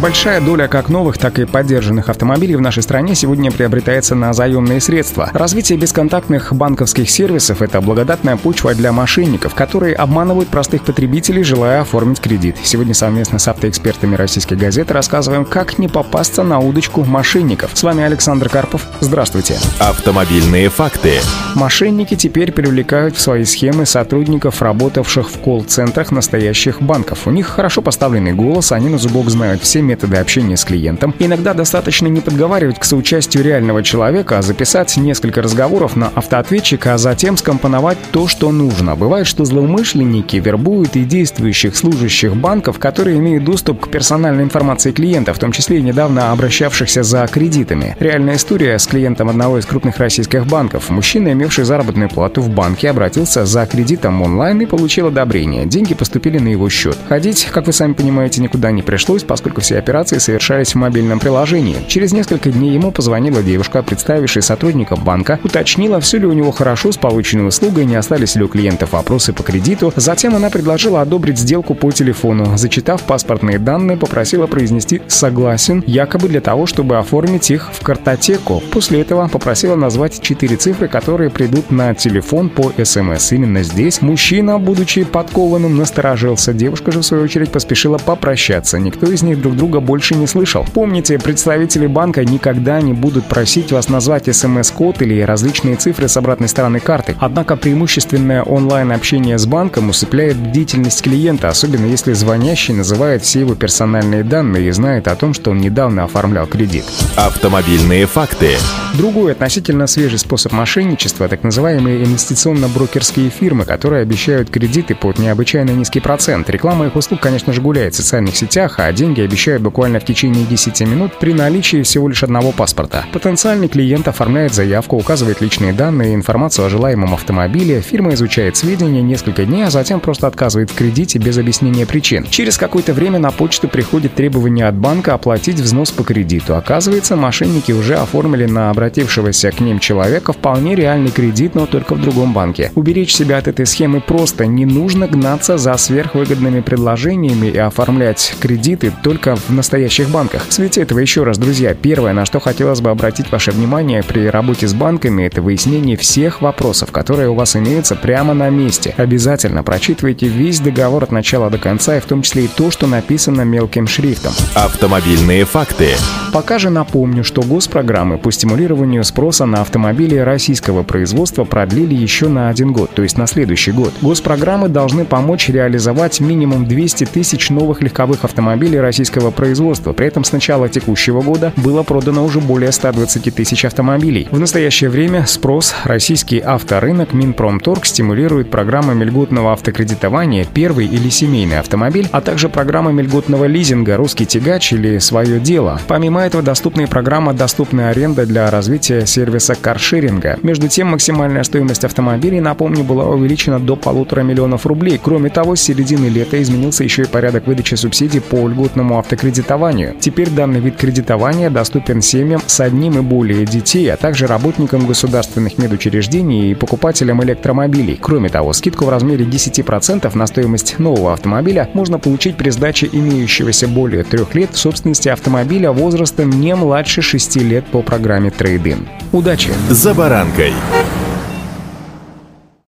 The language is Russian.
Большая доля как новых, так и поддержанных автомобилей в нашей стране сегодня приобретается на заемные средства. Развитие бесконтактных банковских сервисов – это благодатная почва для мошенников, которые обманывают простых потребителей, желая оформить кредит. Сегодня совместно с автоэкспертами российской газеты рассказываем, как не попасться на удочку мошенников. С вами Александр Карпов. Здравствуйте. Автомобильные факты. Мошенники теперь привлекают в свои схемы сотрудников, работавших в колл-центрах настоящих банков. У них хорошо поставленный голос, они на зубок знают все методы общения с клиентом. Иногда достаточно не подговаривать к соучастию реального человека, а записать несколько разговоров на автоответчик, а затем скомпоновать то, что нужно. Бывает, что злоумышленники вербуют и действующих служащих банков, которые имеют доступ к персональной информации клиента, в том числе и недавно обращавшихся за кредитами. Реальная история с клиентом одного из крупных российских банков. Мужчина, имевший заработную плату в банке, обратился за кредитом онлайн и получил одобрение. Деньги поступили на его счет. Ходить, как вы сами понимаете, никуда не пришлось, поскольку все операции совершались в мобильном приложении. Через несколько дней ему позвонила девушка, представившая сотрудников банка, уточнила, все ли у него хорошо с полученной услугой, не остались ли у клиентов вопросы по кредиту. Затем она предложила одобрить сделку по телефону. Зачитав паспортные данные, попросила произнести «согласен», якобы для того, чтобы оформить их в картотеку. После этого попросила назвать четыре цифры, которые придут на телефон по СМС. Именно здесь мужчина, будучи подкованным, насторожился. Девушка же, в свою очередь, поспешила попрощаться. Никто из них друг друга друга больше не слышал. Помните, представители банка никогда не будут просить вас назвать смс-код или различные цифры с обратной стороны карты. Однако преимущественное онлайн-общение с банком усыпляет бдительность клиента, особенно если звонящий называет все его персональные данные и знает о том, что он недавно оформлял кредит. Автомобильные факты. Другой относительно свежий способ мошенничества – так называемые инвестиционно-брокерские фирмы, которые обещают кредиты под необычайно низкий процент. Реклама их услуг, конечно же, гуляет в социальных сетях, а деньги обещают буквально в течение 10 минут при наличии всего лишь одного паспорта. Потенциальный клиент оформляет заявку, указывает личные данные и информацию о желаемом автомобиле, фирма изучает сведения несколько дней, а затем просто отказывает в кредите без объяснения причин. Через какое-то время на почту приходит требование от банка оплатить взнос по кредиту. Оказывается, мошенники уже оформили на обратившегося к ним человека вполне реальный кредит, но только в другом банке. Уберечь себя от этой схемы просто не нужно гнаться за сверхвыгодными предложениями и оформлять кредиты только в настоящих банках. В свете этого еще раз, друзья, первое, на что хотелось бы обратить ваше внимание при работе с банками, это выяснение всех вопросов, которые у вас имеются прямо на месте. Обязательно прочитывайте весь договор от начала до конца, и в том числе и то, что написано мелким шрифтом. Автомобильные факты. Пока же напомню, что госпрограммы по стимулированию спроса на автомобили российского производства продлили еще на один год, то есть на следующий год. Госпрограммы должны помочь реализовать минимум 200 тысяч новых легковых автомобилей российского производства. При этом с начала текущего года было продано уже более 120 тысяч автомобилей. В настоящее время спрос российский авторынок Минпромторг стимулирует программами льготного автокредитования «Первый» или «Семейный автомобиль», а также программами льготного лизинга «Русский тягач» или «Свое дело». Помимо этого доступна и программа «Доступная аренда» для развития сервиса каршеринга. Между тем, максимальная стоимость автомобилей, напомню, была увеличена до полутора миллионов рублей. Кроме того, с середины лета изменился еще и порядок выдачи субсидий по льготному автокредитованию кредитованию. Теперь данный вид кредитования доступен семьям с одним и более детей, а также работникам государственных медучреждений и покупателям электромобилей. Кроме того, скидку в размере 10% на стоимость нового автомобиля можно получить при сдаче имеющегося более трех лет в собственности автомобиля возрастом не младше 6 лет по программе Trade-in. Удачи! За баранкой!